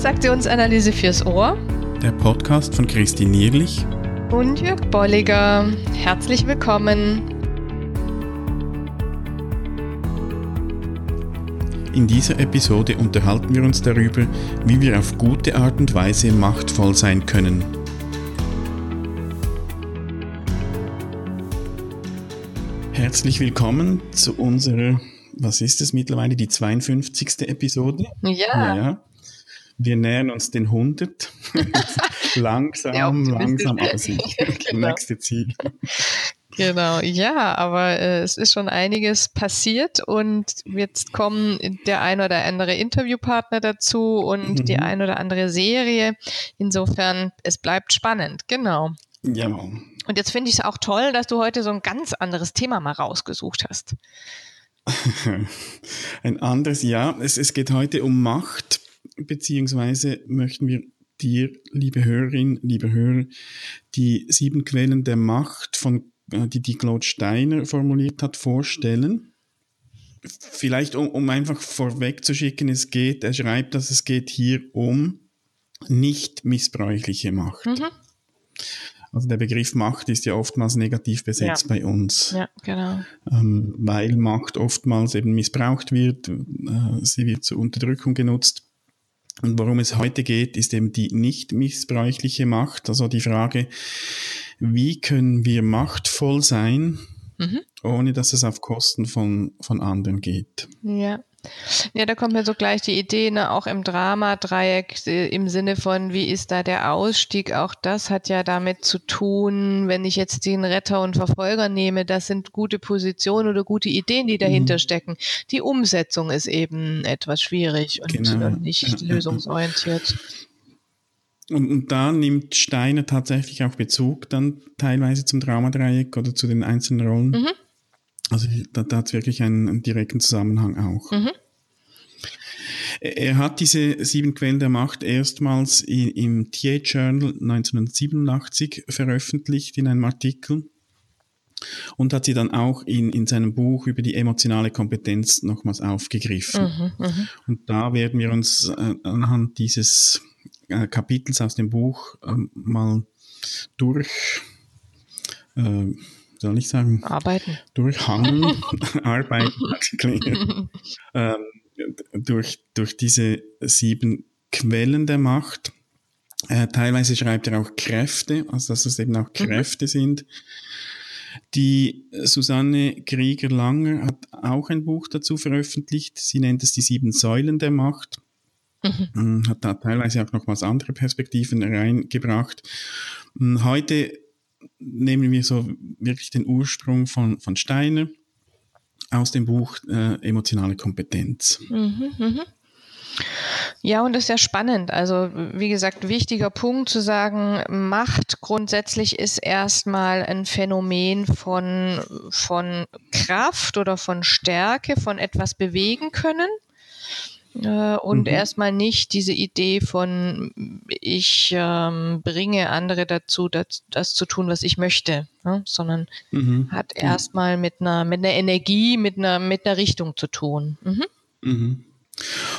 Transaktionsanalyse fürs Ohr. Der Podcast von Christine Nierlich und Jörg Bolliger. Herzlich willkommen. In dieser Episode unterhalten wir uns darüber, wie wir auf gute Art und Weise machtvoll sein können. Herzlich willkommen zu unserer, was ist es mittlerweile, die 52. Episode? Ja. ja. Wir nähern uns den 100. langsam, langsam, aber sicher. genau. Nächste Ziel. Genau, ja, aber äh, es ist schon einiges passiert und jetzt kommen der ein oder andere Interviewpartner dazu und mhm. die ein oder andere Serie. Insofern, es bleibt spannend, genau. Ja. Und jetzt finde ich es auch toll, dass du heute so ein ganz anderes Thema mal rausgesucht hast. ein anderes, ja. Es, es geht heute um Macht beziehungsweise möchten wir dir, liebe Hörerin, liebe Hörer, die sieben Quellen der Macht, von, äh, die die Claude Steiner formuliert hat, vorstellen. Vielleicht, um, um einfach vorwegzuschicken, es geht, er schreibt, dass es geht hier um nicht missbräuchliche Macht. Mhm. Also der Begriff Macht ist ja oftmals negativ besetzt ja. bei uns. Ja, genau. Ähm, weil Macht oftmals eben missbraucht wird, äh, sie wird zur Unterdrückung genutzt. Und worum es heute geht, ist eben die nicht missbräuchliche Macht. Also die Frage, wie können wir machtvoll sein, mhm. ohne dass es auf Kosten von, von anderen geht. Ja. Ja, da kommt mir so gleich die Idee, ne, auch im Drama-Dreieck äh, im Sinne von, wie ist da der Ausstieg? Auch das hat ja damit zu tun, wenn ich jetzt den Retter und Verfolger nehme, das sind gute Positionen oder gute Ideen, die dahinter mhm. stecken. Die Umsetzung ist eben etwas schwierig und, genau. und nicht lösungsorientiert. Und, und, da nimmt Steiner tatsächlich auch Bezug dann teilweise zum Dramadreieck oder zu den einzelnen Rollen. Mhm. Also da, da hat es wirklich einen, einen, direkten Zusammenhang auch. Mhm. Er hat diese sieben Quellen der Macht erstmals in, im TA Journal 1987 veröffentlicht in einem Artikel und hat sie dann auch in, in seinem Buch über die emotionale Kompetenz nochmals aufgegriffen. Mhm, mh. Und da werden wir uns äh, anhand dieses äh, Kapitels aus dem Buch äh, mal durch äh, soll ich sagen? Arbeiten. Durchhangen, arbeiten, ähm, durch, durch diese sieben Quellen der Macht. Äh, teilweise schreibt er auch Kräfte, also dass es eben auch mhm. Kräfte mhm. sind. Die Susanne Krieger-Langer hat auch ein Buch dazu veröffentlicht. Sie nennt es die sieben Säulen der Macht. Mhm. Mm, hat da teilweise auch nochmals andere Perspektiven reingebracht. Mm, heute nehmen wir so wirklich den Ursprung von, von Steiner aus dem Buch äh, Emotionale Kompetenz. Mhm, mh. Ja, und das ist ja spannend. Also, wie gesagt, wichtiger Punkt zu sagen, Macht grundsätzlich ist erstmal ein Phänomen von, von Kraft oder von Stärke, von etwas bewegen können. Äh, und mhm. erstmal nicht diese Idee von, ich ähm, bringe andere dazu, das, das zu tun, was ich möchte, ne? sondern mhm. hat erstmal mit einer, mit einer Energie, mit einer, mit einer Richtung zu tun. Mhm. mhm.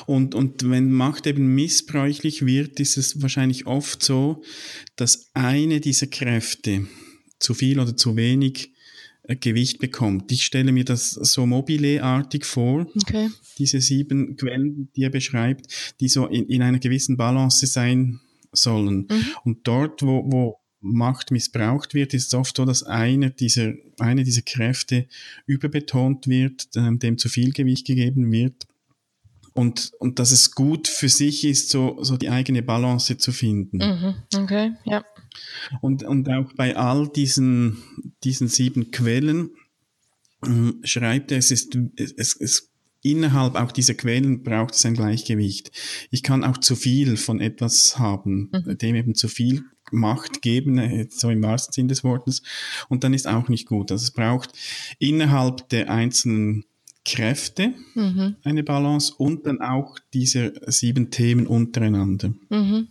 Und, und wenn Macht eben missbräuchlich wird, ist es wahrscheinlich oft so, dass eine dieser Kräfte zu viel oder zu wenig Gewicht bekommt. Ich stelle mir das so mobile-artig vor. Okay diese sieben Quellen, die er beschreibt, die so in, in einer gewissen Balance sein sollen. Mhm. Und dort, wo, wo Macht missbraucht wird, ist es oft so, dass eine dieser, eine dieser Kräfte überbetont wird, ähm, dem zu viel Gewicht gegeben wird. Und, und dass es gut für sich ist, so, so die eigene Balance zu finden. Mhm. Okay, ja. Und, und auch bei all diesen, diesen sieben Quellen äh, schreibt er, es ist, es, es innerhalb auch dieser Quellen braucht es ein Gleichgewicht. Ich kann auch zu viel von etwas haben, mhm. dem eben zu viel Macht geben, äh, so im wahrsten Sinn des Wortes. Und dann ist auch nicht gut. Also es braucht innerhalb der einzelnen Kräfte mhm. eine Balance und dann auch diese sieben Themen untereinander. Mhm.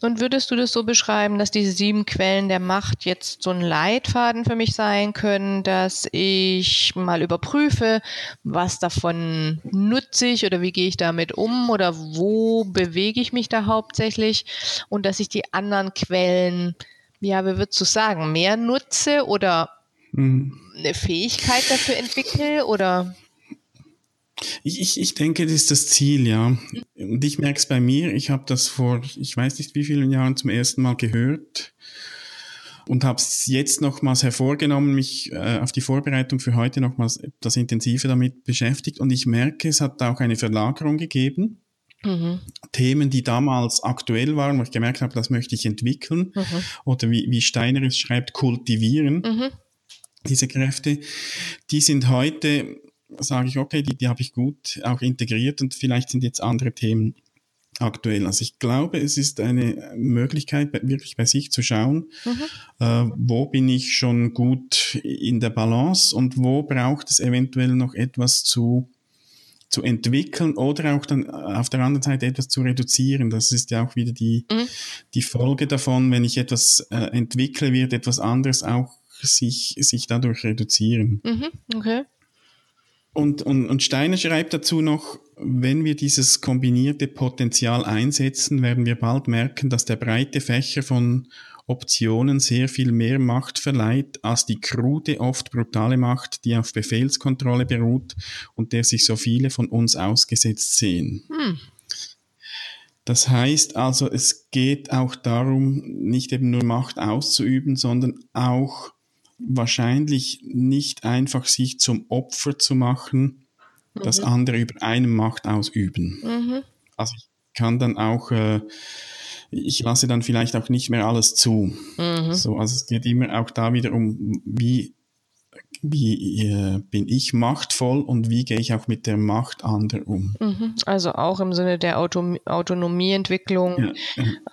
Und würdest du das so beschreiben, dass diese sieben Quellen der Macht jetzt so ein Leitfaden für mich sein können, dass ich mal überprüfe, was davon nutze ich oder wie gehe ich damit um oder wo bewege ich mich da hauptsächlich und dass ich die anderen Quellen, ja, wie würdest du sagen, mehr nutze oder mhm. eine Fähigkeit dafür entwickle oder? Ich, ich, ich denke, das ist das Ziel, ja. Und ich merke es bei mir, ich habe das vor, ich weiß nicht wie vielen Jahren zum ersten Mal gehört und habe es jetzt nochmals hervorgenommen, mich äh, auf die Vorbereitung für heute nochmals etwas intensiver damit beschäftigt. Und ich merke, es hat auch eine Verlagerung gegeben. Mhm. Themen, die damals aktuell waren, wo ich gemerkt habe, das möchte ich entwickeln. Mhm. Oder wie, wie Steiner es schreibt, kultivieren. Mhm. Diese Kräfte, die sind heute sage ich, okay, die, die habe ich gut auch integriert und vielleicht sind jetzt andere Themen aktuell. Also ich glaube, es ist eine Möglichkeit, wirklich bei sich zu schauen, mhm. äh, wo bin ich schon gut in der Balance und wo braucht es eventuell noch etwas zu, zu entwickeln oder auch dann auf der anderen Seite etwas zu reduzieren. Das ist ja auch wieder die, mhm. die Folge davon, wenn ich etwas äh, entwickle, wird etwas anderes auch sich, sich dadurch reduzieren. Mhm. Okay. Und, und, und Steiner schreibt dazu noch, wenn wir dieses kombinierte Potenzial einsetzen, werden wir bald merken, dass der breite Fächer von Optionen sehr viel mehr Macht verleiht als die krude, oft brutale Macht, die auf Befehlskontrolle beruht und der sich so viele von uns ausgesetzt sehen. Hm. Das heißt also, es geht auch darum, nicht eben nur Macht auszuüben, sondern auch wahrscheinlich nicht einfach sich zum Opfer zu machen, mhm. dass andere über eine Macht ausüben. Mhm. Also ich kann dann auch, äh, ich lasse dann vielleicht auch nicht mehr alles zu. Mhm. So, also es geht immer auch da wieder um, wie wie äh, bin ich machtvoll und wie gehe ich auch mit der Macht anderer um. Mhm. Also auch im Sinne der Auto Autonomieentwicklung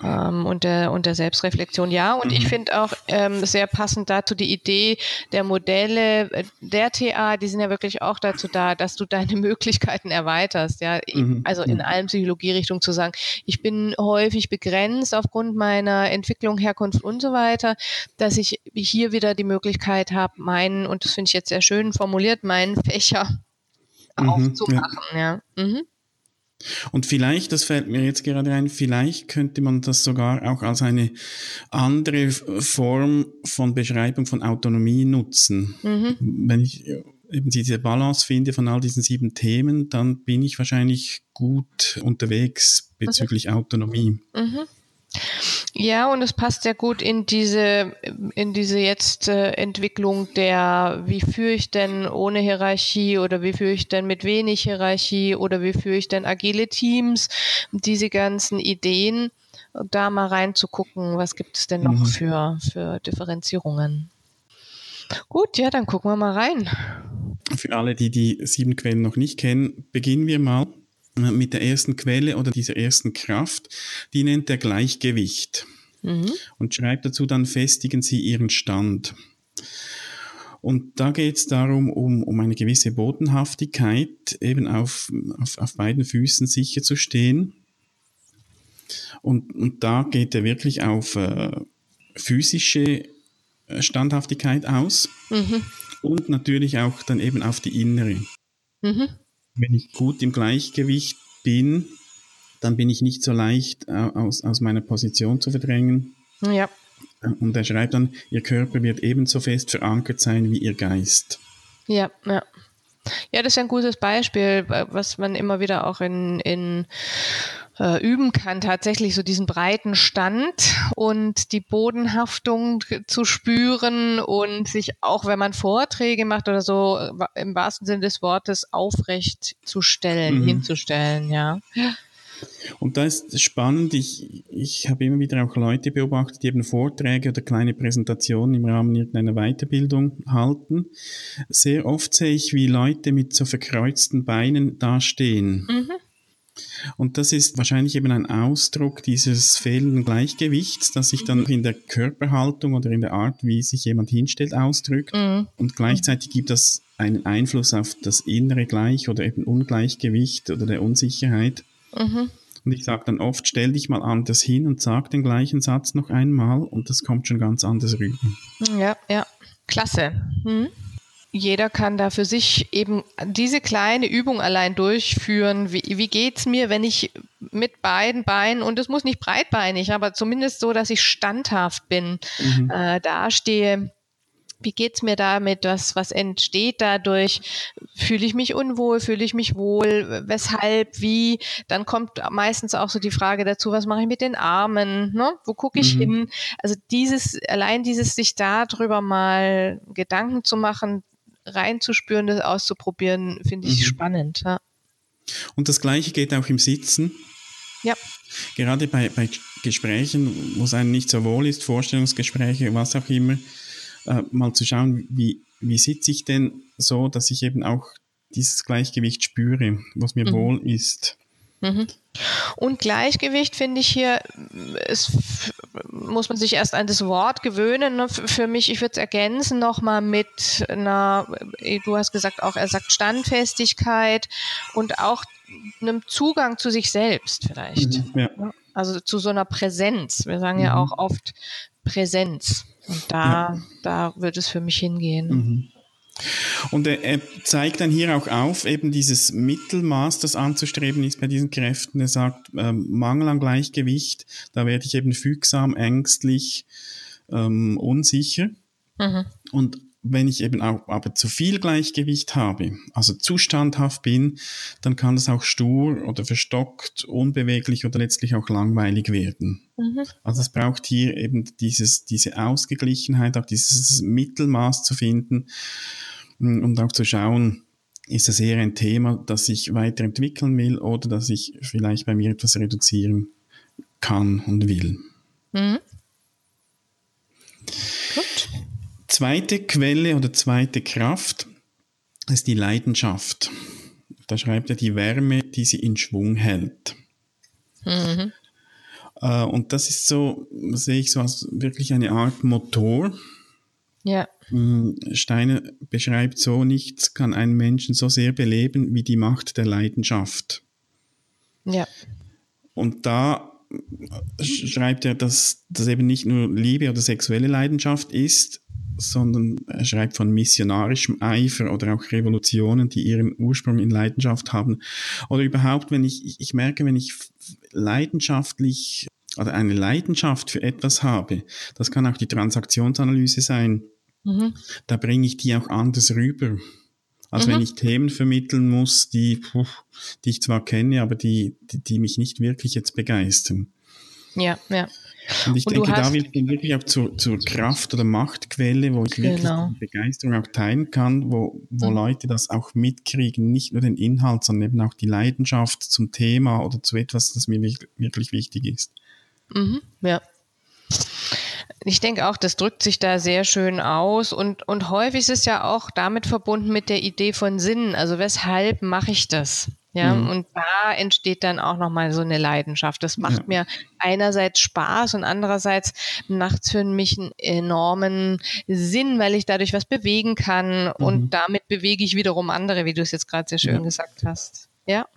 ja. ähm, und, der, und der Selbstreflexion. Ja, und mhm. ich finde auch ähm, sehr passend dazu die Idee der Modelle äh, der TA, die sind ja wirklich auch dazu da, dass du deine Möglichkeiten erweiterst. Ja, mhm. also in mhm. allen Psychologierichtungen zu sagen, ich bin häufig begrenzt aufgrund meiner Entwicklung, Herkunft und so weiter, dass ich hier wieder die Möglichkeit habe, meinen und das finde ich jetzt sehr schön formuliert, meinen Fächer mhm, aufzumachen. Ja. ja. Mhm. Und vielleicht, das fällt mir jetzt gerade ein, vielleicht könnte man das sogar auch als eine andere Form von Beschreibung von Autonomie nutzen. Mhm. Wenn ich eben diese Balance finde von all diesen sieben Themen, dann bin ich wahrscheinlich gut unterwegs bezüglich mhm. Autonomie. Mhm. Ja, und es passt sehr gut in diese, in diese jetzt äh, Entwicklung der, wie führe ich denn ohne Hierarchie oder wie führe ich denn mit wenig Hierarchie oder wie führe ich denn agile Teams, diese ganzen Ideen, da mal reinzugucken, was gibt es denn noch mhm. für, für Differenzierungen. Gut, ja, dann gucken wir mal rein. Für alle, die die sieben Quellen noch nicht kennen, beginnen wir mal mit der ersten Quelle oder dieser ersten Kraft, die nennt er Gleichgewicht mhm. und schreibt dazu dann, festigen Sie Ihren Stand. Und da geht es darum, um, um eine gewisse Bodenhaftigkeit, eben auf, auf, auf beiden Füßen sicher zu stehen. Und, und da geht er wirklich auf äh, physische äh, Standhaftigkeit aus mhm. und natürlich auch dann eben auf die innere. Mhm wenn ich gut im Gleichgewicht bin, dann bin ich nicht so leicht äh, aus, aus meiner Position zu verdrängen. Ja. Und er schreibt dann, Ihr Körper wird ebenso fest verankert sein wie Ihr Geist. Ja, ja. Ja, das ist ein gutes Beispiel, was man immer wieder auch in, in äh, üben kann, tatsächlich so diesen breiten Stand und die Bodenhaftung zu spüren und sich auch, wenn man Vorträge macht oder so, äh, im wahrsten Sinne des Wortes aufrecht zu stellen, mhm. hinzustellen, ja. Und da ist spannend, ich, ich habe immer wieder auch Leute beobachtet, die eben Vorträge oder kleine Präsentationen im Rahmen irgendeiner Weiterbildung halten. Sehr oft sehe ich, wie Leute mit so verkreuzten Beinen dastehen. Mhm. Und das ist wahrscheinlich eben ein Ausdruck dieses fehlenden Gleichgewichts, das sich dann in der Körperhaltung oder in der Art, wie sich jemand hinstellt, ausdrückt. Mhm. Und gleichzeitig gibt das einen Einfluss auf das innere Gleich oder eben Ungleichgewicht oder der Unsicherheit. Mhm. Und ich sage dann oft, stell dich mal anders hin und sag den gleichen Satz noch einmal und das kommt schon ganz anders rüber. Ja, ja, klasse. Mhm jeder kann da für sich eben diese kleine Übung allein durchführen. Wie, wie geht's mir, wenn ich mit beiden Beinen, und es muss nicht breitbeinig, aber zumindest so, dass ich standhaft bin, mhm. äh, dastehe. Wie geht's mir damit? Was, was entsteht dadurch? Fühle ich mich unwohl? Fühle ich mich wohl? Weshalb? Wie? Dann kommt meistens auch so die Frage dazu, was mache ich mit den Armen? Ne? Wo gucke ich mhm. hin? Also dieses, allein dieses sich darüber mal Gedanken zu machen, reinzuspüren, das auszuprobieren, finde ich mhm. spannend. Ja. Und das Gleiche geht auch im Sitzen. Ja. Gerade bei, bei Gesprächen, wo es einem nicht so wohl ist, Vorstellungsgespräche, was auch immer, äh, mal zu schauen, wie, wie sitze ich denn so, dass ich eben auch dieses Gleichgewicht spüre, was mir mhm. wohl ist. Mhm. Und Gleichgewicht finde ich hier, ist, muss man sich erst an das Wort gewöhnen. Ne? Für mich, ich würde es ergänzen nochmal mit einer, du hast gesagt auch, er sagt Standfestigkeit und auch einem Zugang zu sich selbst vielleicht. Mhm, ja. Also zu so einer Präsenz. Wir sagen mhm. ja auch oft Präsenz. Und da, ja. da wird es für mich hingehen. Und er, er, zeigt dann hier auch auf, eben dieses Mittelmaß, das anzustreben ist bei diesen Kräften. Er sagt, ähm, Mangel an Gleichgewicht, da werde ich eben fügsam, ängstlich, ähm, unsicher. Mhm. Und wenn ich eben auch aber zu viel Gleichgewicht habe, also zu standhaft bin, dann kann das auch stur oder verstockt, unbeweglich oder letztlich auch langweilig werden. Mhm. Also es braucht hier eben dieses, diese Ausgeglichenheit, auch dieses Mittelmaß zu finden mm, und auch zu schauen, ist das eher ein Thema, das ich weiterentwickeln will oder dass ich vielleicht bei mir etwas reduzieren kann und will. Mhm. Gut. Zweite Quelle oder zweite Kraft ist die Leidenschaft. Da schreibt er die Wärme, die sie in Schwung hält. Mhm. Äh, und das ist so, sehe ich so als wirklich eine Art Motor. Ja. Mm, Steiner beschreibt so, nichts kann einen Menschen so sehr beleben wie die Macht der Leidenschaft. Ja. Und da schreibt er, dass das eben nicht nur Liebe oder sexuelle Leidenschaft ist, sondern er schreibt von missionarischem Eifer oder auch Revolutionen, die ihren Ursprung in Leidenschaft haben. Oder überhaupt, wenn ich, ich merke, wenn ich leidenschaftlich oder eine Leidenschaft für etwas habe, das kann auch die Transaktionsanalyse sein, mhm. da bringe ich die auch anders rüber. Als mhm. wenn ich Themen vermitteln muss, die, die ich zwar kenne, aber die, die, die mich nicht wirklich jetzt begeistern. Ja, ja. Und ich und denke, da will ich wirklich auch zur, zur Kraft oder Machtquelle, wo ich wirklich genau. Begeisterung auch teilen kann, wo, wo mhm. Leute das auch mitkriegen, nicht nur den Inhalt, sondern eben auch die Leidenschaft zum Thema oder zu etwas, das mir wirklich wichtig ist. Mhm, ja. Ich denke auch, das drückt sich da sehr schön aus und, und häufig ist es ja auch damit verbunden mit der Idee von Sinn. Also weshalb mache ich das? Ja, mhm. und da entsteht dann auch nochmal so eine Leidenschaft. Das macht ja. mir einerseits Spaß und andererseits macht es für mich einen enormen Sinn, weil ich dadurch was bewegen kann mhm. und damit bewege ich wiederum andere, wie du es jetzt gerade sehr schön ja. gesagt hast. Ja.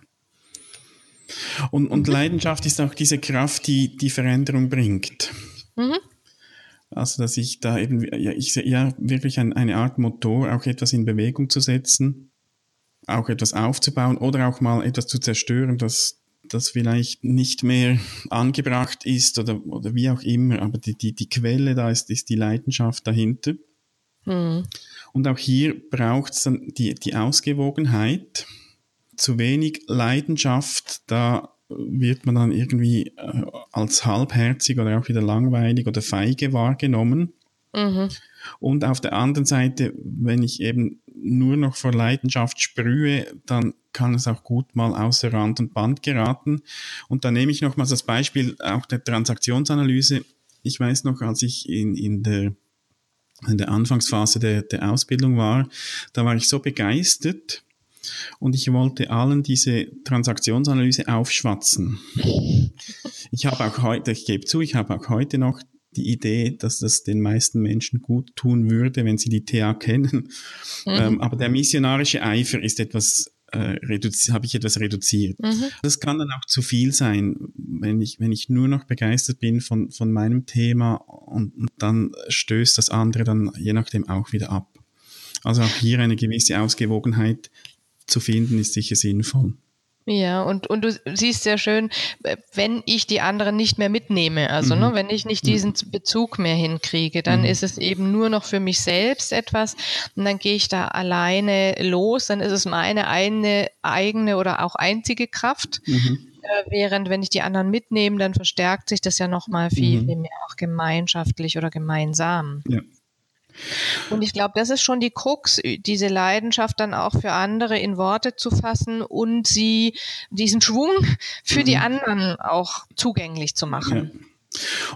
Und, und. Leidenschaft ist auch diese Kraft, die die Veränderung bringt. Mhm. Also, dass ich da eben, ja, ich sehe ja wirklich ein, eine Art Motor, auch etwas in Bewegung zu setzen auch etwas aufzubauen oder auch mal etwas zu zerstören, das, das vielleicht nicht mehr angebracht ist oder, oder wie auch immer. Aber die, die, die Quelle da ist, ist die Leidenschaft dahinter. Mhm. Und auch hier braucht es dann die, die Ausgewogenheit. Zu wenig Leidenschaft, da wird man dann irgendwie äh, als halbherzig oder auch wieder langweilig oder feige wahrgenommen. Mhm. Und auf der anderen Seite, wenn ich eben nur noch vor Leidenschaft sprühe, dann kann es auch gut mal außer Rand und Band geraten. Und da nehme ich nochmals das Beispiel auch der Transaktionsanalyse. Ich weiß noch, als ich in, in der in der Anfangsphase der, der Ausbildung war, da war ich so begeistert und ich wollte allen diese Transaktionsanalyse aufschwatzen. Ich habe auch heute, ich gebe zu, ich habe auch heute noch die Idee, dass das den meisten Menschen gut tun würde, wenn sie die TA kennen. Mhm. Ähm, aber der missionarische Eifer ist etwas äh, habe ich etwas reduziert. Mhm. Das kann dann auch zu viel sein, wenn ich, wenn ich nur noch begeistert bin von, von meinem Thema und, und dann stößt das andere dann je nachdem auch wieder ab. Also auch hier eine gewisse Ausgewogenheit zu finden, ist sicher sinnvoll. Ja, und, und du siehst sehr schön, wenn ich die anderen nicht mehr mitnehme, also ne, mhm. ne, wenn ich nicht diesen Bezug mehr hinkriege, dann mhm. ist es eben nur noch für mich selbst etwas und dann gehe ich da alleine los, dann ist es meine eine eigene oder auch einzige Kraft. Mhm. Äh, während wenn ich die anderen mitnehme, dann verstärkt sich das ja nochmal viel, mhm. viel mehr auch gemeinschaftlich oder gemeinsam. Ja. Und ich glaube, das ist schon die Krux, diese Leidenschaft dann auch für andere in Worte zu fassen und sie, diesen Schwung für mhm. die anderen auch zugänglich zu machen. Ja.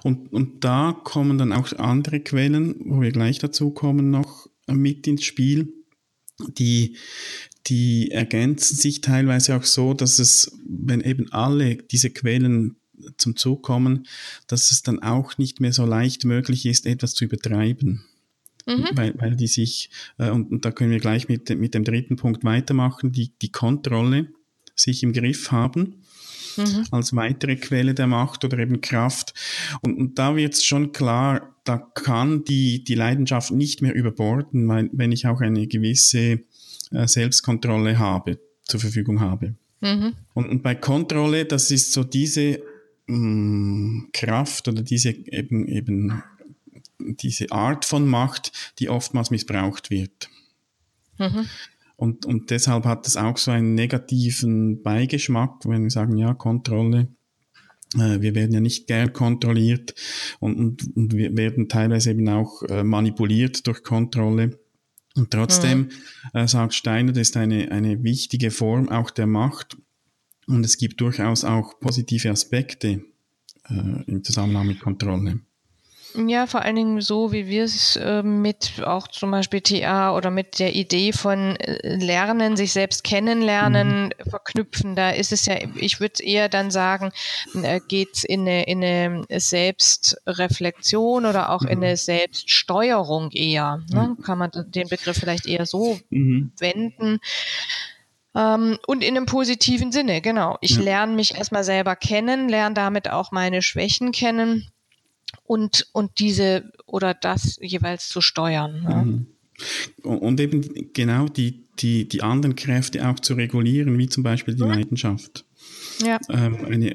Und, und da kommen dann auch andere Quellen, wo wir gleich dazu kommen, noch mit ins Spiel. Die, die ergänzen sich teilweise auch so, dass es, wenn eben alle diese Quellen zum Zug kommen, dass es dann auch nicht mehr so leicht möglich ist, etwas zu übertreiben mhm. weil, weil die sich, äh, und, und, da können wir gleich mit, mit dem dritten Punkt weitermachen, die, die Kontrolle sich im Griff haben. Mhm. als weitere Quelle der Macht oder eben Kraft. Und, und da wird es schon klar, da kann die, die Leidenschaft nicht mehr überborden, weil, wenn ich auch eine gewisse äh, Selbstkontrolle habe, zur Verfügung habe. Mhm. Und, und bei Kontrolle, das ist so diese mm, Kraft oder diese eben, eben diese Art von Macht, die oftmals missbraucht wird. Mhm. Und, und deshalb hat es auch so einen negativen Beigeschmack, wenn wir sagen, ja, Kontrolle, äh, wir werden ja nicht gern kontrolliert und, und, und wir werden teilweise eben auch äh, manipuliert durch Kontrolle. Und trotzdem mhm. äh, sagt Steiner, das ist eine, eine wichtige Form auch der Macht. Und es gibt durchaus auch positive Aspekte äh, im Zusammenhang mit Kontrolle. Ja, vor allen Dingen so, wie wir es äh, mit auch zum Beispiel TA oder mit der Idee von äh, Lernen, sich selbst kennenlernen, mhm. verknüpfen. Da ist es ja, ich würde eher dann sagen, äh, geht's in eine, in eine Selbstreflexion oder auch mhm. in eine Selbststeuerung eher. Ne? Kann man den Begriff vielleicht eher so mhm. wenden. Ähm, und in einem positiven Sinne, genau. Ich ja. lerne mich erstmal selber kennen, lerne damit auch meine Schwächen kennen und, und diese oder das jeweils zu steuern. Ne? Mhm. Und eben genau die, die, die anderen Kräfte auch zu regulieren, wie zum Beispiel die mhm. Leidenschaft. Ja. Ähm, eine,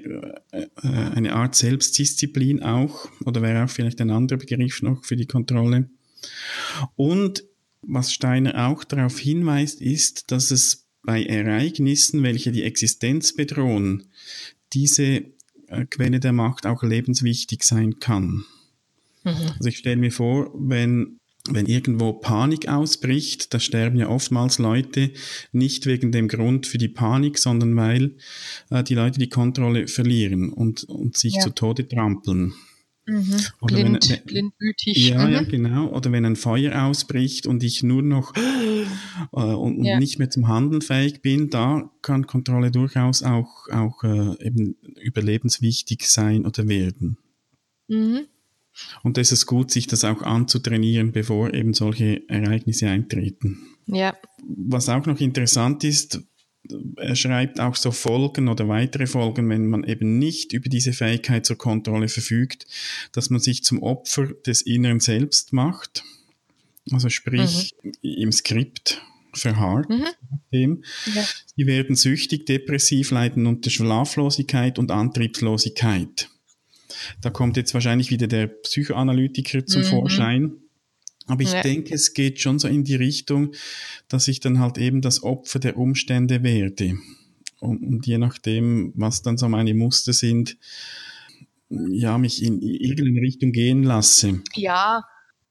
äh, äh, eine Art Selbstdisziplin auch, oder wäre auch vielleicht ein anderer Begriff noch für die Kontrolle. Und was Steiner auch darauf hinweist, ist, dass es bei Ereignissen, welche die Existenz bedrohen, diese Quelle der Macht auch lebenswichtig sein kann. Mhm. Also ich stelle mir vor, wenn, wenn irgendwo Panik ausbricht, da sterben ja oftmals Leute nicht wegen dem Grund für die Panik, sondern weil äh, die Leute die Kontrolle verlieren und, und sich ja. zu Tode trampeln. Mhm. Blind, wenn, blindwütig. Ja, mhm. ja, genau. Oder wenn ein Feuer ausbricht und ich nur noch äh, und, ja. nicht mehr zum Handeln fähig bin, da kann Kontrolle durchaus auch, auch äh, eben überlebenswichtig sein oder werden. Mhm. Und es ist gut, sich das auch anzutrainieren, bevor eben solche Ereignisse eintreten. Ja. Was auch noch interessant ist, er schreibt auch so Folgen oder weitere Folgen, wenn man eben nicht über diese Fähigkeit zur Kontrolle verfügt, dass man sich zum Opfer des inneren Selbst macht. Also sprich mhm. im Skript verharrt. Mhm. Ja. Sie werden süchtig, depressiv, leiden unter Schlaflosigkeit und Antriebslosigkeit. Da kommt jetzt wahrscheinlich wieder der Psychoanalytiker zum mhm. Vorschein aber ich ja. denke, es geht schon so in die Richtung, dass ich dann halt eben das Opfer der Umstände werde. Und, und je nachdem, was dann so meine Muster sind, ja, mich in irgendeine Richtung gehen lasse. Ja,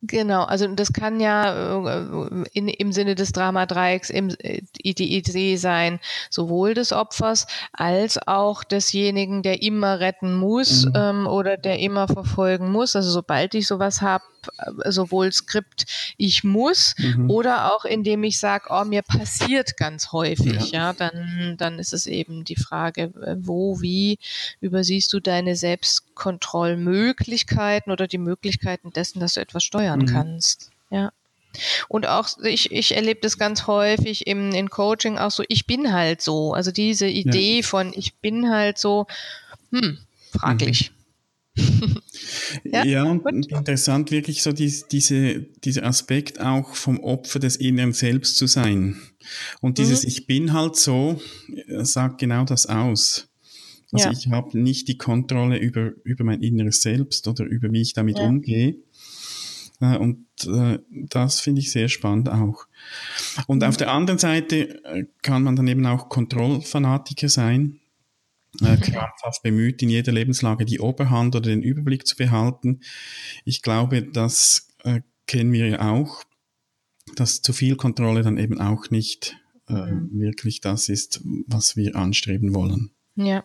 Genau, also das kann ja äh, in, im Sinne des Dramadreiecks im, äh, die Idee sein, sowohl des Opfers als auch desjenigen, der immer retten muss mhm. ähm, oder der immer verfolgen muss. Also sobald ich sowas habe, sowohl Skript, ich muss mhm. oder auch indem ich sage, oh, mir passiert ganz häufig, ja. ja, dann, dann ist es eben die Frage, wo, wie übersiehst du deine Selbstkontrollmöglichkeiten oder die Möglichkeiten dessen, dass du etwas steuern steuern mhm. kannst. Ja. Und auch, ich, ich erlebe das ganz häufig im, in Coaching auch so, ich bin halt so. Also diese Idee ja. von ich bin halt so, hm, fraglich. Mhm. ja, ja und interessant wirklich so die, diese, dieser Aspekt auch vom Opfer des inneren Selbst zu sein. Und dieses mhm. Ich bin halt so sagt genau das aus. Also ja. ich habe nicht die Kontrolle über, über mein inneres Selbst oder über wie ich damit ja. umgehe. Äh, und äh, das finde ich sehr spannend auch. Und mhm. auf der anderen Seite äh, kann man dann eben auch Kontrollfanatiker sein, äh, krampfhaft bemüht, in jeder Lebenslage die Oberhand oder den Überblick zu behalten. Ich glaube, das äh, kennen wir ja auch, dass zu viel Kontrolle dann eben auch nicht äh, mhm. wirklich das ist, was wir anstreben wollen. Ja.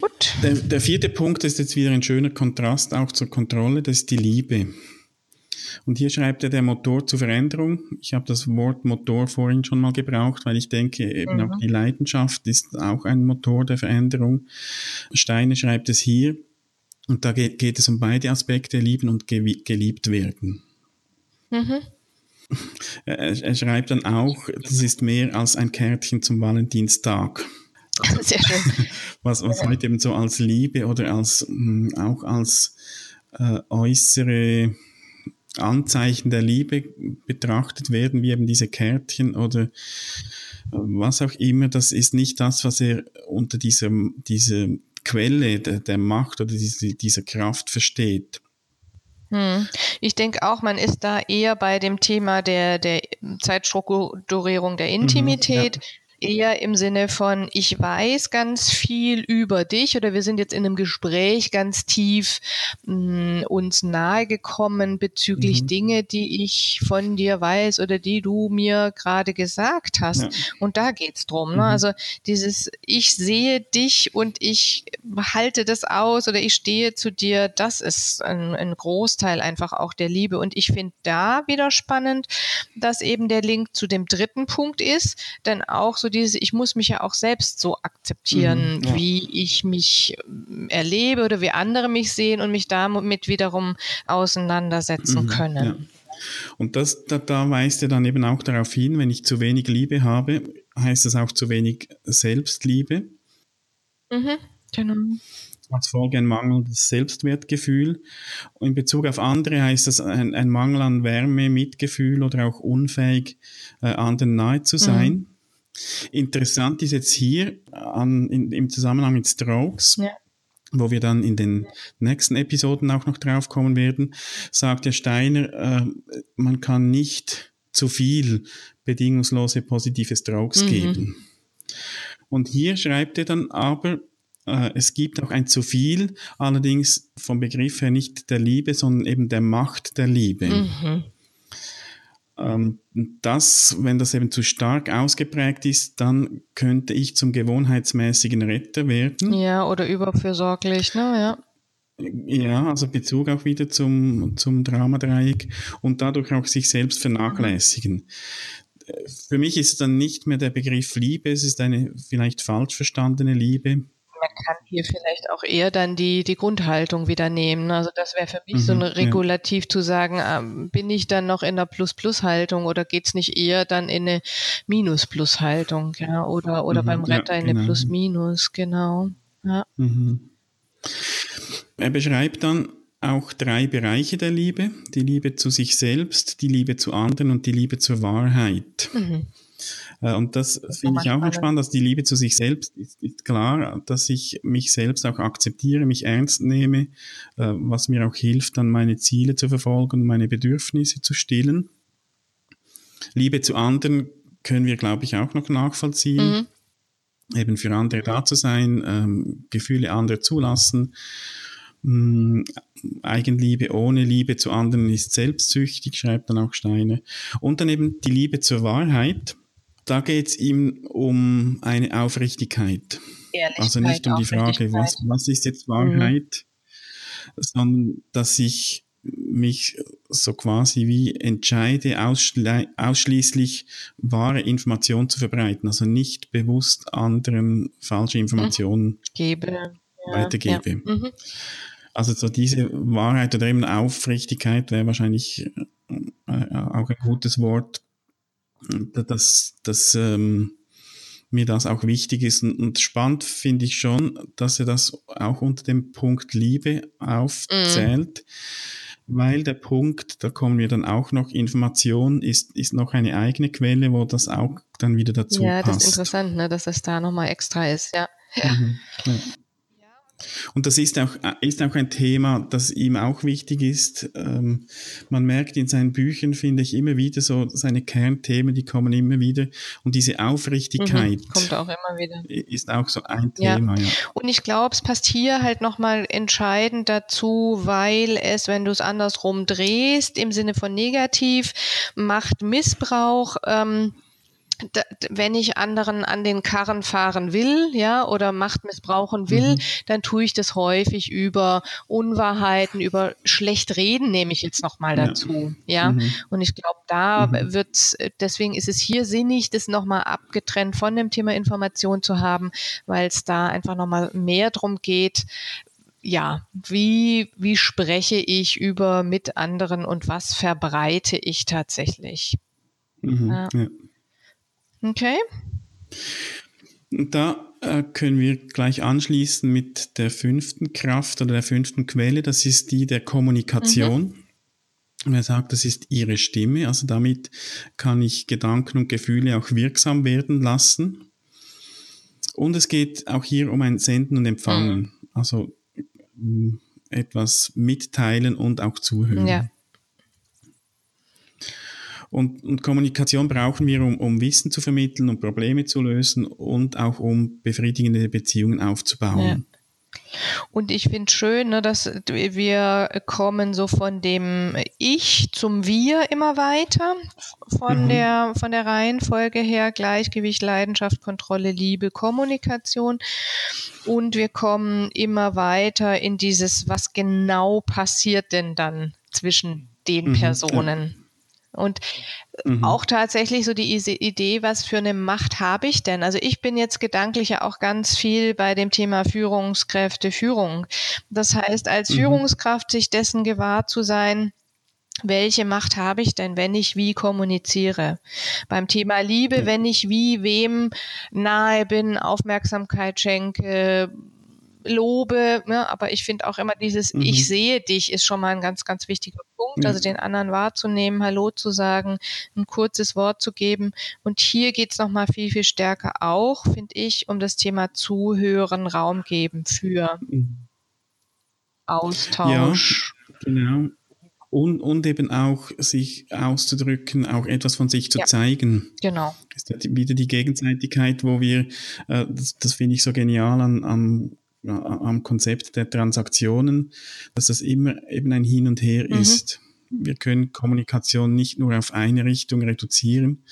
Gut. Der, der vierte Punkt ist jetzt wieder ein schöner Kontrast auch zur Kontrolle, das ist die Liebe. Und hier schreibt er der Motor zur Veränderung. Ich habe das Wort Motor vorhin schon mal gebraucht, weil ich denke, eben mhm. auch die Leidenschaft ist auch ein Motor der Veränderung. Steiner schreibt es hier. Und da geht, geht es um beide Aspekte, lieben und geliebt werden. Mhm. Er, er, schreibt dann auch, das ist mehr als ein Kärtchen zum Valentinstag. Sehr schön. Was, was heute eben so als Liebe oder als mm, auch als äh, äußere Anzeichen der Liebe betrachtet werden, wie eben diese Kärtchen oder was auch immer, das ist nicht das, was er unter dieser, dieser Quelle der, der Macht oder diese, dieser Kraft versteht. Hm. Ich denke auch, man ist da eher bei dem Thema der, der Zeitstrukturierung der Intimität. Mhm, ja eher im Sinne von, ich weiß ganz viel über dich oder wir sind jetzt in einem Gespräch ganz tief mh, mm, uns nahegekommen bezüglich mhm. Dinge, die ich von dir weiß oder die du mir gerade gesagt hast. Ja. Und da geht's drum. Ne? Mhm. Also dieses, ich sehe dich und ich halte das aus oder ich stehe zu dir, das ist ein, ein Großteil einfach auch der Liebe. Und ich finde da wieder spannend, dass eben der Link zu dem dritten Punkt ist, denn auch so dieses, ich muss mich ja auch selbst so akzeptieren, mhm, ja. wie ich mich ähm, erlebe oder wie andere mich sehen und mich damit wiederum auseinandersetzen mhm, können. Ja. Und das, da, da weist er dann eben auch darauf hin, wenn ich zu wenig Liebe habe, heißt das auch zu wenig Selbstliebe. Mhm, genau als Folge ein mangelndes Selbstwertgefühl. Und in Bezug auf andere heißt das ein, ein Mangel an Wärme, Mitgefühl oder auch unfähig, äh, anderen nahe zu sein. Mhm. Interessant ist jetzt hier an, in, im Zusammenhang mit Strokes, ja. wo wir dann in den nächsten Episoden auch noch drauf kommen werden, sagt der Steiner, äh, man kann nicht zu viel bedingungslose positive Strokes mhm. geben. Und hier schreibt er dann aber, äh, es gibt auch ein zu viel, allerdings vom Begriff her nicht der Liebe, sondern eben der Macht der Liebe. Mhm. Ähm, das, wenn das eben zu stark ausgeprägt ist, dann könnte ich zum gewohnheitsmäßigen Retter werden. Ja, oder überfürsorglich, ne? Ja. Ja, also Bezug auch wieder zum, zum Dramadreieck und dadurch auch sich selbst vernachlässigen. Für mich ist es dann nicht mehr der Begriff Liebe, es ist eine vielleicht falsch verstandene Liebe man kann hier vielleicht auch eher dann die, die Grundhaltung wieder nehmen. Also das wäre für mich mhm, so ein Regulativ ja. zu sagen, ähm, bin ich dann noch in der Plus-Plus-Haltung oder geht es nicht eher dann in eine Minus-Plus-Haltung, ja, oder, oder mhm, beim Retter ja, in eine genau. Plus-Minus, genau. Ja. Mhm. Er beschreibt dann auch drei Bereiche der Liebe. Die Liebe zu sich selbst, die Liebe zu anderen und die Liebe zur Wahrheit. Mhm. Äh, und das, das finde ich auch spannend. spannend, dass die Liebe zu sich selbst ist, ist, klar, dass ich mich selbst auch akzeptiere, mich ernst nehme, äh, was mir auch hilft, dann meine Ziele zu verfolgen meine Bedürfnisse zu stillen. Liebe zu anderen können wir, glaube ich, auch noch nachvollziehen. Mhm. Eben für andere da zu sein, ähm, Gefühle anderer zulassen. Mm, Eigenliebe ohne Liebe zu anderen ist selbstsüchtig, schreibt dann auch Steiner. Und dann eben die Liebe zur Wahrheit da geht es ihm um eine Aufrichtigkeit. Also nicht um die Frage, was, was ist jetzt Wahrheit, mhm. sondern dass ich mich so quasi wie entscheide, ausschli ausschließlich wahre Informationen zu verbreiten, also nicht bewusst anderen falsche Informationen mhm. Gebe, weitergebe. Ja. Mhm. Also so diese Wahrheit oder eben Aufrichtigkeit wäre wahrscheinlich äh, auch ein gutes Wort, dass, dass ähm, mir das auch wichtig ist. Und, und spannend finde ich schon, dass er das auch unter dem Punkt Liebe aufzählt. Mm weil der Punkt, da kommen wir dann auch noch, Information ist, ist noch eine eigene Quelle, wo das auch dann wieder dazu ja, passt. Ja, das ist interessant, ne, dass das da nochmal extra ist, ja. ja. Mhm, ja. Und das ist auch, ist auch ein Thema, das ihm auch wichtig ist. Ähm, man merkt in seinen Büchern, finde ich, immer wieder so seine Kernthemen, die kommen immer wieder. Und diese Aufrichtigkeit mhm, kommt auch immer wieder. Ist auch so ein Thema, ja. ja. Und ich glaube, es passt hier halt nochmal entscheidend dazu, weil es, wenn du es andersrum drehst, im Sinne von negativ, macht Missbrauch, ähm, wenn ich anderen an den Karren fahren will, ja, oder Macht missbrauchen will, mhm. dann tue ich das häufig über Unwahrheiten, über schlecht reden, nehme ich jetzt nochmal dazu, ja. ja? Mhm. Und ich glaube, da mhm. wird, deswegen ist es hier sinnig, das nochmal abgetrennt von dem Thema Information zu haben, weil es da einfach nochmal mehr drum geht, ja, wie, wie spreche ich über mit anderen und was verbreite ich tatsächlich? Mhm. Ja. ja. Okay. Da äh, können wir gleich anschließen mit der fünften Kraft oder der fünften Quelle. Das ist die der Kommunikation. Mhm. er sagt, das ist ihre Stimme. Also damit kann ich Gedanken und Gefühle auch wirksam werden lassen. Und es geht auch hier um ein Senden und Empfangen. Mhm. Also mm, etwas mitteilen und auch zuhören. Ja. Und, und Kommunikation brauchen wir, um, um Wissen zu vermitteln, um Probleme zu lösen und auch um befriedigende Beziehungen aufzubauen. Ja. Und ich finde schön, ne, dass wir kommen so von dem Ich zum Wir immer weiter, von mhm. der von der Reihenfolge her Gleichgewicht, Leidenschaft, Kontrolle, Liebe, Kommunikation. Und wir kommen immer weiter in dieses, was genau passiert denn dann zwischen den mhm, Personen. Ja. Und mhm. auch tatsächlich so die Idee, was für eine Macht habe ich denn? Also ich bin jetzt gedanklich ja auch ganz viel bei dem Thema Führungskräfte, Führung. Das heißt, als mhm. Führungskraft sich dessen gewahr zu sein, welche Macht habe ich denn, wenn ich wie kommuniziere? Beim Thema Liebe, wenn ich wie wem nahe bin, Aufmerksamkeit schenke, lobe, ne? aber ich finde auch immer dieses mhm. Ich sehe dich ist schon mal ein ganz, ganz wichtiger Punkt, also den anderen wahrzunehmen, Hallo zu sagen, ein kurzes Wort zu geben. Und hier geht es nochmal viel, viel stärker auch, finde ich, um das Thema Zuhören, Raum geben für mhm. Austausch. Ja, genau. Und, und eben auch sich auszudrücken, auch etwas von sich zu ja, zeigen. Genau. Ist wieder die Gegenseitigkeit, wo wir, äh, das, das finde ich so genial an, an am Konzept der Transaktionen, dass das immer eben ein Hin und Her mhm. ist. Wir können Kommunikation nicht nur auf eine Richtung reduzieren.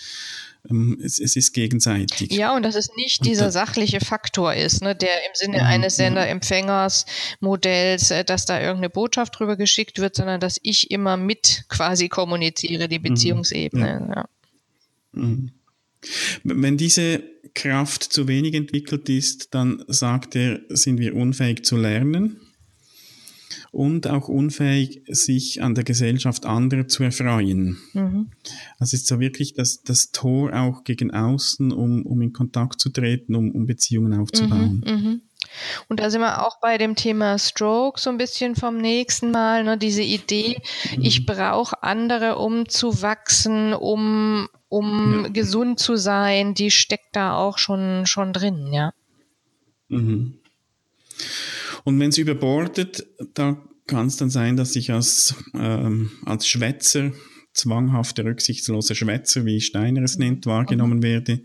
Ähm, es, es ist gegenseitig. Ja, und dass es nicht dieser da, sachliche Faktor ist, ne, der im Sinne eines Sender-Empfängers-Modells, äh, dass da irgendeine Botschaft drüber geschickt wird, sondern dass ich immer mit quasi kommuniziere, die mhm. Beziehungsebene. Ja. Ja. Mhm. Wenn diese Kraft zu wenig entwickelt ist, dann sagt er, sind wir unfähig zu lernen und auch unfähig, sich an der Gesellschaft anderer zu erfreuen. Mhm. Das ist so wirklich das, das Tor auch gegen außen, um, um in Kontakt zu treten, um, um Beziehungen aufzubauen. Mhm, mh. Und da sind wir auch bei dem Thema Stroke so ein bisschen vom nächsten Mal, ne, diese Idee, mhm. ich brauche andere, um zu wachsen, um um ja. gesund zu sein, die steckt da auch schon, schon drin, ja. Mhm. Und wenn es überbordet, da kann es dann sein, dass ich als, ähm, als Schwätzer, zwanghafter, rücksichtsloser Schwätzer, wie Steiner es nennt, wahrgenommen mhm. werde.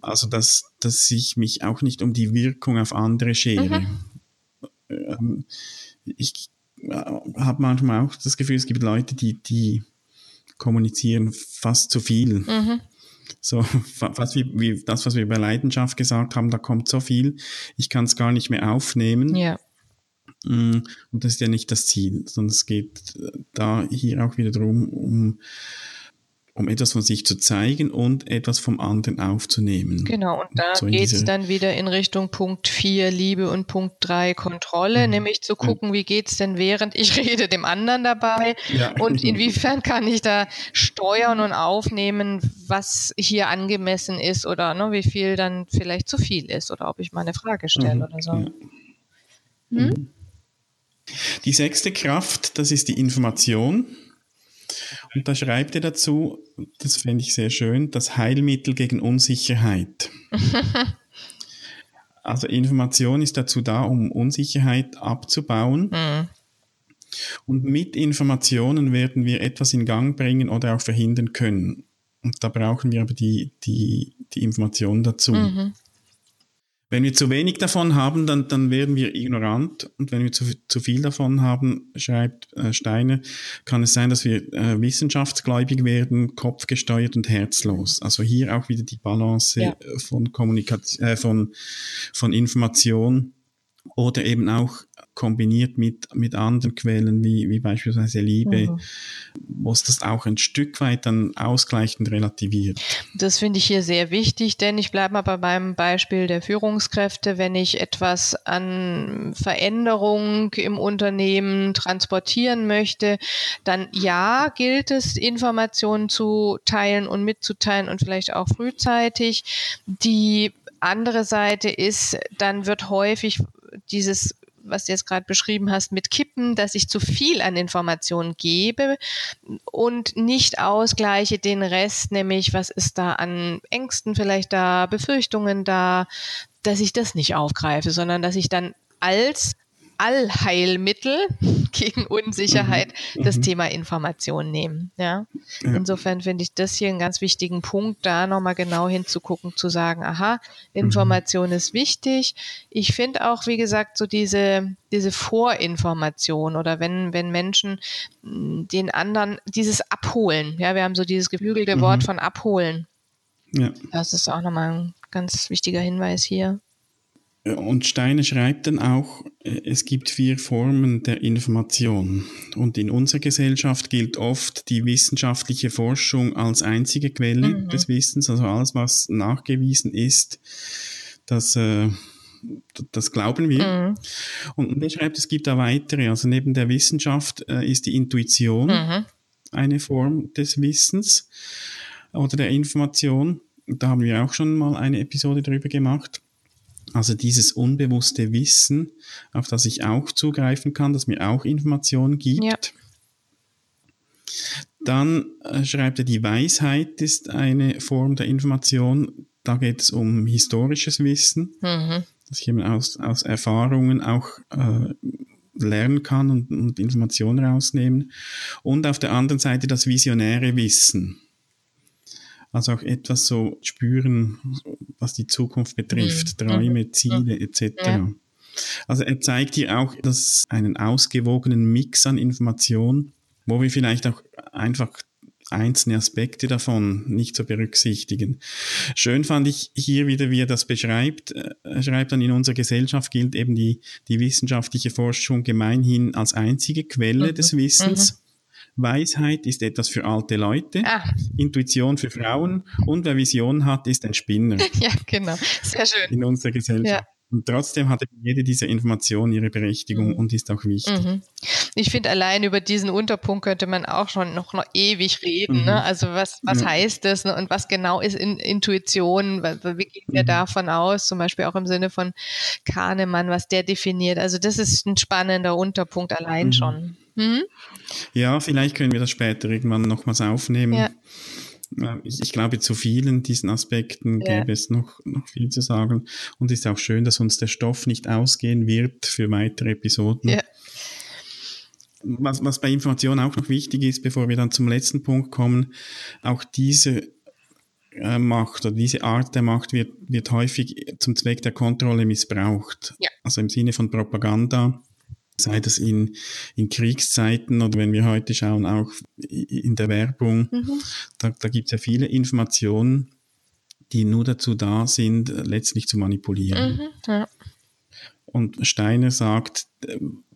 Also, dass, dass ich mich auch nicht um die Wirkung auf andere schere. Mhm. Ähm, ich äh, habe manchmal auch das Gefühl, es gibt Leute, die, die kommunizieren fast zu viel. Mhm. So, fast wie, wie das, was wir über Leidenschaft gesagt haben, da kommt so viel, ich kann es gar nicht mehr aufnehmen. Ja. Mm, und das ist ja nicht das Ziel, sondern es geht da hier auch wieder darum, um um etwas von sich zu zeigen und etwas vom anderen aufzunehmen. Genau, und da so geht es dann wieder in Richtung Punkt 4 Liebe und Punkt 3 Kontrolle, mhm. nämlich zu gucken, wie geht es denn während ich rede dem anderen dabei ja. und inwiefern kann ich da steuern und aufnehmen, was hier angemessen ist oder ne, wie viel dann vielleicht zu viel ist oder ob ich mal eine Frage stelle mhm. oder so. Ja. Hm? Die sechste Kraft, das ist die Information. Und da schreibt er dazu, das fände ich sehr schön, das Heilmittel gegen Unsicherheit. also Information ist dazu da, um Unsicherheit abzubauen. Mhm. Und mit Informationen werden wir etwas in Gang bringen oder auch verhindern können. Und da brauchen wir aber die, die, die Information dazu. Mhm. Wenn wir zu wenig davon haben, dann, dann werden wir ignorant. Und wenn wir zu, zu viel davon haben, schreibt äh, Steiner, kann es sein, dass wir äh, wissenschaftsgläubig werden, kopfgesteuert und herzlos. Also hier auch wieder die Balance ja. von Kommunikation, äh, von, von Information oder eben auch kombiniert mit, mit anderen Quellen wie, wie beispielsweise Liebe, mhm. wo es das auch ein Stück weit dann ausgleicht und relativiert. Das finde ich hier sehr wichtig, denn ich bleibe mal bei meinem Beispiel der Führungskräfte. Wenn ich etwas an Veränderung im Unternehmen transportieren möchte, dann ja, gilt es, Informationen zu teilen und mitzuteilen und vielleicht auch frühzeitig. Die andere Seite ist, dann wird häufig dieses was du jetzt gerade beschrieben hast, mit Kippen, dass ich zu viel an Informationen gebe und nicht ausgleiche den Rest, nämlich was ist da an Ängsten vielleicht da, Befürchtungen da, dass ich das nicht aufgreife, sondern dass ich dann als Allheilmittel gegen Unsicherheit mhm. das mhm. Thema Information nehmen. Ja? ja. Insofern finde ich das hier einen ganz wichtigen Punkt, da nochmal genau hinzugucken, zu sagen, aha, Information mhm. ist wichtig. Ich finde auch, wie gesagt, so diese, diese Vorinformation oder wenn, wenn Menschen hm, den anderen dieses Abholen, ja, wir haben so dieses geflügelte mhm. Wort von abholen. Ja. Das ist auch nochmal ein ganz wichtiger Hinweis hier. Und Steiner schreibt dann auch, äh, es gibt vier Formen der Information. Und in unserer Gesellschaft gilt oft die wissenschaftliche Forschung als einzige Quelle mhm. des Wissens, also alles, was nachgewiesen ist, das, äh, das glauben wir. Mhm. Und er schreibt, es gibt da weitere. Also neben der Wissenschaft äh, ist die Intuition mhm. eine Form des Wissens oder der Information. Da haben wir auch schon mal eine Episode drüber gemacht. Also dieses unbewusste Wissen, auf das ich auch zugreifen kann, das mir auch Informationen gibt. Ja. Dann äh, schreibt er, die Weisheit ist eine Form der Information. Da geht es um historisches Wissen, mhm. dass ich eben aus, aus Erfahrungen auch äh, lernen kann und, und Informationen rausnehmen. Und auf der anderen Seite das visionäre Wissen also auch etwas so spüren, was die Zukunft betrifft, mhm. Träume, mhm. Ziele etc. Ja. Also er zeigt hier auch dass einen ausgewogenen Mix an Informationen, wo wir vielleicht auch einfach einzelne Aspekte davon nicht zu berücksichtigen. Schön fand ich hier wieder, wie er das beschreibt. Er schreibt dann, in unserer Gesellschaft gilt eben die, die wissenschaftliche Forschung gemeinhin als einzige Quelle mhm. des Wissens. Mhm. Weisheit ist etwas für alte Leute, ah. Intuition für Frauen und wer Vision hat, ist ein Spinner. ja, genau. Sehr schön. In unserer Gesellschaft. Ja. Und trotzdem hat jede dieser Informationen ihre Berechtigung mhm. und ist auch wichtig. Mhm. Ich finde, allein über diesen Unterpunkt könnte man auch schon noch, noch ewig reden. Ne? Mhm. Ne? Also was, was ja. heißt das ne? und was genau ist in, Intuition? Wie gehen wir mhm. davon aus? Zum Beispiel auch im Sinne von Kahnemann, was der definiert. Also das ist ein spannender Unterpunkt allein mhm. schon. Ja, vielleicht können wir das später irgendwann nochmals aufnehmen. Ja. Ich, ich, glaube, zu vielen diesen Aspekten ja. gäbe es noch, noch viel zu sagen. Und es ist auch schön, dass uns der Stoff nicht ausgehen wird für weitere Episoden. Ja. Was, was bei Information auch noch wichtig ist, bevor wir dann zum letzten Punkt kommen, auch diese äh, Macht oder diese Art der Macht wird, wird häufig zum Zweck der Kontrolle missbraucht. Ja. Also im Sinne von Propaganda sei das in, in Kriegszeiten oder wenn wir heute schauen, auch in der Werbung, mhm. da, da gibt es ja viele Informationen, die nur dazu da sind, letztlich zu manipulieren. Mhm, ja. Und Steiner sagt,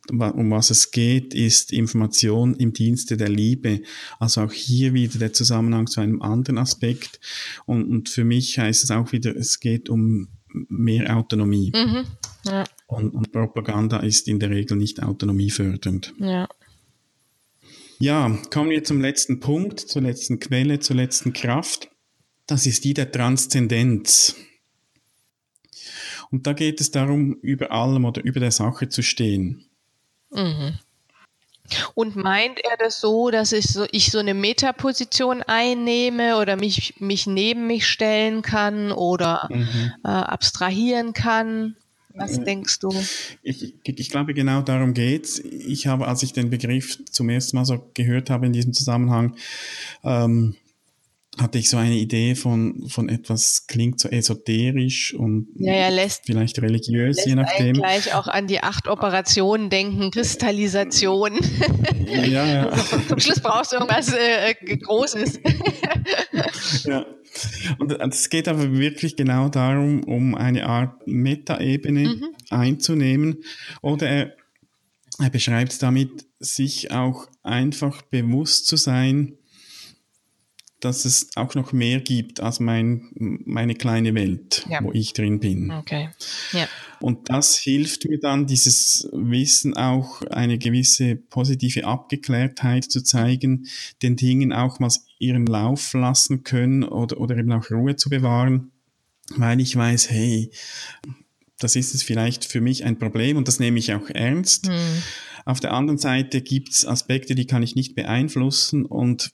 um was es geht, ist Information im Dienste der Liebe. Also auch hier wieder der Zusammenhang zu einem anderen Aspekt. Und, und für mich heißt es auch wieder, es geht um mehr Autonomie. Mhm. Und, und, Propaganda ist in der Regel nicht autonomiefördernd. Ja. Ja, kommen wir zum letzten Punkt, zur letzten Quelle, zur letzten Kraft. Das ist die der Transzendenz. Und da geht es darum, über allem oder über der Sache zu stehen. Mhm. Und meint er das so, dass ich so, ich so eine Metaposition einnehme oder mich, mich neben mich stellen kann oder mhm. äh, abstrahieren kann? Was äh, denkst du? Ich, ich glaube, genau darum geht's. Ich habe, als ich den Begriff zum ersten Mal so gehört habe in diesem Zusammenhang, ähm, hatte ich so eine Idee von, von etwas, klingt so esoterisch und ja, ja, lässt, vielleicht religiös, lässt je nachdem. gleich auch an die acht Operationen denken, Kristallisation. Ja, ja. Zum Schluss brauchst du irgendwas äh, Großes. ja. Und es geht aber wirklich genau darum, um eine Art Metaebene mhm. einzunehmen. Oder er, er beschreibt damit, sich auch einfach bewusst zu sein, dass es auch noch mehr gibt als mein, meine kleine Welt, ja. wo ich drin bin. Okay. Ja. Und das hilft mir dann, dieses Wissen auch eine gewisse positive Abgeklärtheit zu zeigen, den Dingen auch mal ihren Lauf lassen können oder, oder eben auch Ruhe zu bewahren, weil ich weiß, hey, das ist es vielleicht für mich ein Problem und das nehme ich auch ernst. Mhm. Auf der anderen Seite gibt es Aspekte, die kann ich nicht beeinflussen und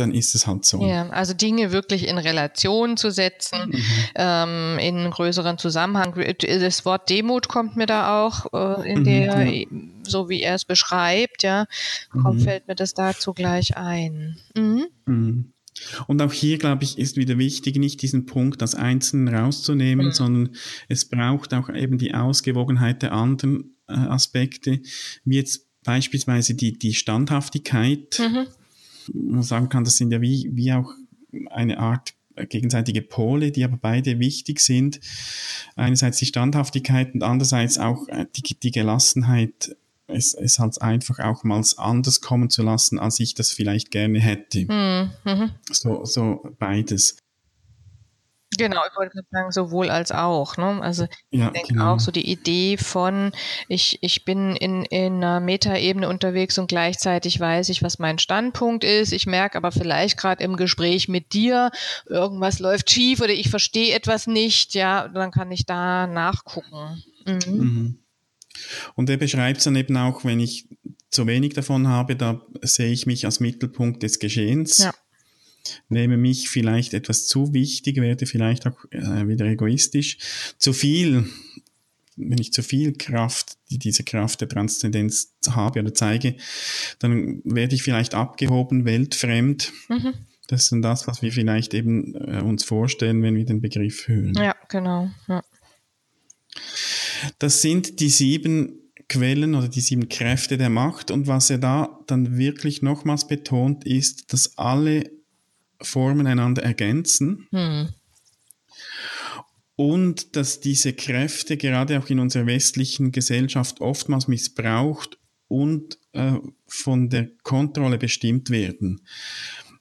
dann ist es halt so. Ja, also Dinge wirklich in Relation zu setzen, mhm. ähm, in einen größeren Zusammenhang. Das Wort Demut kommt mir da auch äh, in mhm, der, ja. so wie er es beschreibt, ja, kommt, mhm. fällt mir das dazu gleich ein. Mhm. Mhm. Und auch hier, glaube ich, ist wieder wichtig, nicht diesen Punkt als Einzelnen rauszunehmen, mhm. sondern es braucht auch eben die Ausgewogenheit der anderen äh, Aspekte, wie jetzt beispielsweise die, die Standhaftigkeit. Mhm man sagen kann, das sind ja wie, wie auch eine Art gegenseitige Pole, die aber beide wichtig sind. Einerseits die Standhaftigkeit und andererseits auch äh, die, die Gelassenheit, es, es halt einfach auch mal anders kommen zu lassen, als ich das vielleicht gerne hätte. Mhm. mhm. So, so beides. Genau, ich wollte sagen, sowohl als auch. Ne? Also ja, ich denke genau. auch so die Idee von, ich, ich bin in, in einer Metaebene unterwegs und gleichzeitig weiß ich, was mein Standpunkt ist. Ich merke aber vielleicht gerade im Gespräch mit dir, irgendwas läuft schief oder ich verstehe etwas nicht, ja, dann kann ich da nachgucken. Mhm. Mhm. Und er beschreibt es dann eben auch, wenn ich zu wenig davon habe, da sehe ich mich als Mittelpunkt des Geschehens. Ja nehme mich vielleicht etwas zu wichtig, werde vielleicht auch äh, wieder egoistisch. Zu viel, wenn ich zu viel Kraft, die, diese Kraft der Transzendenz habe oder zeige, dann werde ich vielleicht abgehoben, weltfremd. Mhm. Das ist dann das, was wir vielleicht eben äh, uns vorstellen, wenn wir den Begriff hören. Ja, genau. Ja. Das sind die sieben Quellen oder die sieben Kräfte der Macht. Und was er da dann wirklich nochmals betont, ist, dass alle Formen einander ergänzen. Hm. Und dass diese Kräfte gerade auch in unserer westlichen Gesellschaft oftmals missbraucht und äh, von der Kontrolle bestimmt werden.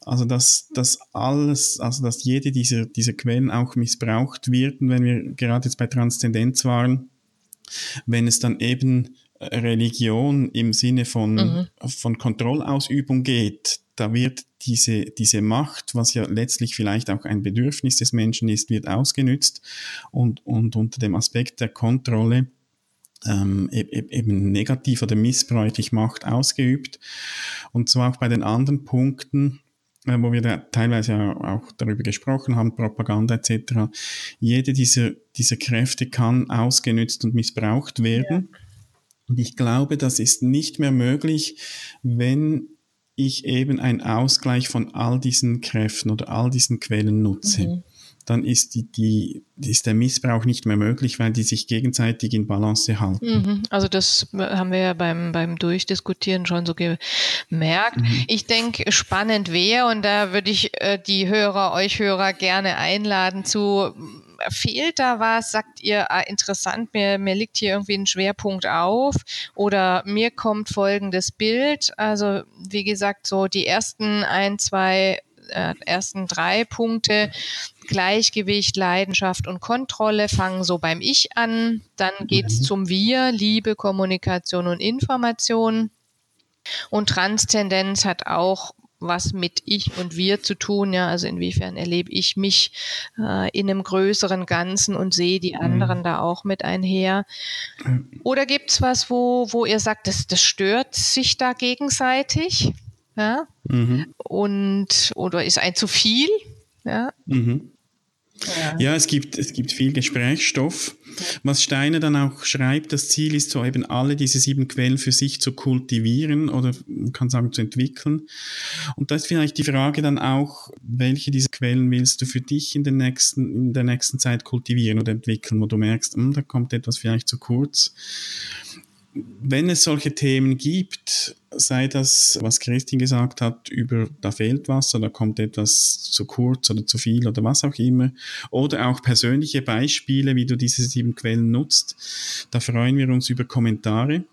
Also dass dass alles, also dass jede dieser, dieser Quellen auch missbraucht wird. Und wenn wir gerade jetzt bei Transzendenz waren, wenn es dann eben Religion im Sinne von, mhm. von Kontrollausübung geht, da wird diese, diese Macht, was ja letztlich vielleicht auch ein Bedürfnis des Menschen ist, wird ausgenützt und, und unter dem Aspekt der Kontrolle ähm, e, e, eben negativ oder missbräuchlich Macht ausgeübt. Und zwar auch bei den anderen Punkten, äh, wo wir da teilweise auch darüber gesprochen haben, Propaganda etc. Jede dieser, dieser Kräfte kann ausgenützt und missbraucht werden. Ja. Und ich glaube, das ist nicht mehr möglich, wenn ich eben einen Ausgleich von all diesen Kräften oder all diesen Quellen nutze. Mhm. Dann ist, die, die, ist der Missbrauch nicht mehr möglich, weil die sich gegenseitig in Balance halten. Mhm. Also das haben wir ja beim, beim Durchdiskutieren schon so gemerkt. Mhm. Ich denke, spannend wäre, und da würde ich äh, die Hörer, euch Hörer gerne einladen zu fehlt da was? Sagt ihr, ah, interessant, mir, mir liegt hier irgendwie ein Schwerpunkt auf oder mir kommt folgendes Bild. Also wie gesagt, so die ersten ein, zwei äh, ersten drei Punkte, Gleichgewicht, Leidenschaft und Kontrolle, fangen so beim Ich an. Dann geht's mhm. zum Wir, Liebe, Kommunikation und Information. Und Transzendenz hat auch was mit ich und wir zu tun, ja, also inwiefern erlebe ich mich äh, in einem größeren Ganzen und sehe die mhm. anderen mhm. da auch mit einher. Oder gibt's was, wo, wo ihr sagt, das, das stört sich da gegenseitig? Ja? Mhm. Und oder ist ein zu viel? Ja. Mhm. Ja. es, gibt, es gibt viel Gesprächsstoff. Was Steiner dann auch schreibt, das Ziel ist so eben alle diese sieben Quellen für sich zu kultivieren oder man kann sagen zu entwickeln. Und da ist vielleicht die Frage dann auch, welche dieser Quellen willst du für dich in, den nächsten, in der nächsten Zeit kultivieren oder entwickeln, wo du merkst, hm, da kommt etwas vielleicht zu kurz wenn es solche Themen gibt, sei das, was Christine gesagt hat, über da fehlt was oder kommt etwas zu kurz oder zu viel oder was auch immer, oder auch persönliche Beispiele, wie du diese sieben Quellen nutzt, da freuen wir uns über Kommentare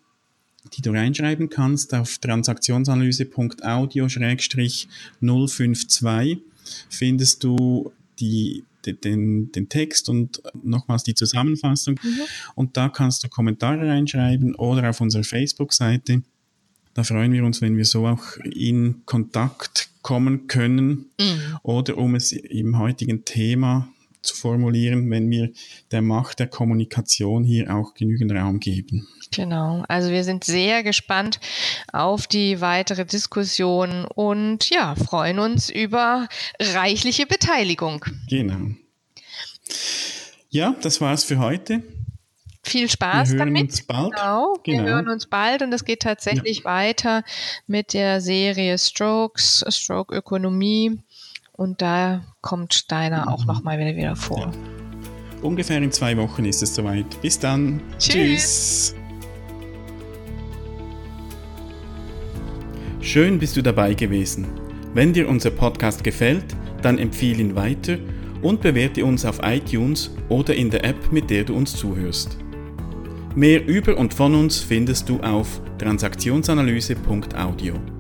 die du reinschreiben kannst auf transaktionsanalyse.audio-052 findest du die den, den Text und nochmals die Zusammenfassung. Mhm. Und da kannst du Kommentare reinschreiben oder auf unserer Facebook-Seite. Da freuen wir uns, wenn wir so auch in Kontakt kommen können mhm. oder um es im heutigen Thema zu formulieren, wenn wir der Macht der Kommunikation hier auch genügend Raum geben. Genau, also wir sind sehr gespannt auf die weitere Diskussion und ja, freuen uns über reichliche Beteiligung. Genau. Ja, das war's für heute. Viel Spaß wir hören damit. Uns bald. Genau, wir genau. hören uns bald und es geht tatsächlich ja. weiter mit der Serie Strokes, Stroke Ökonomie und da kommt Steiner auch nochmal wieder, wieder vor. Ja. Ungefähr in zwei Wochen ist es soweit. Bis dann. Tschüss. Tschüss. Schön bist du dabei gewesen. Wenn dir unser Podcast gefällt, dann empfehle ihn weiter und bewerte uns auf iTunes oder in der App, mit der du uns zuhörst. Mehr über und von uns findest du auf transaktionsanalyse.audio.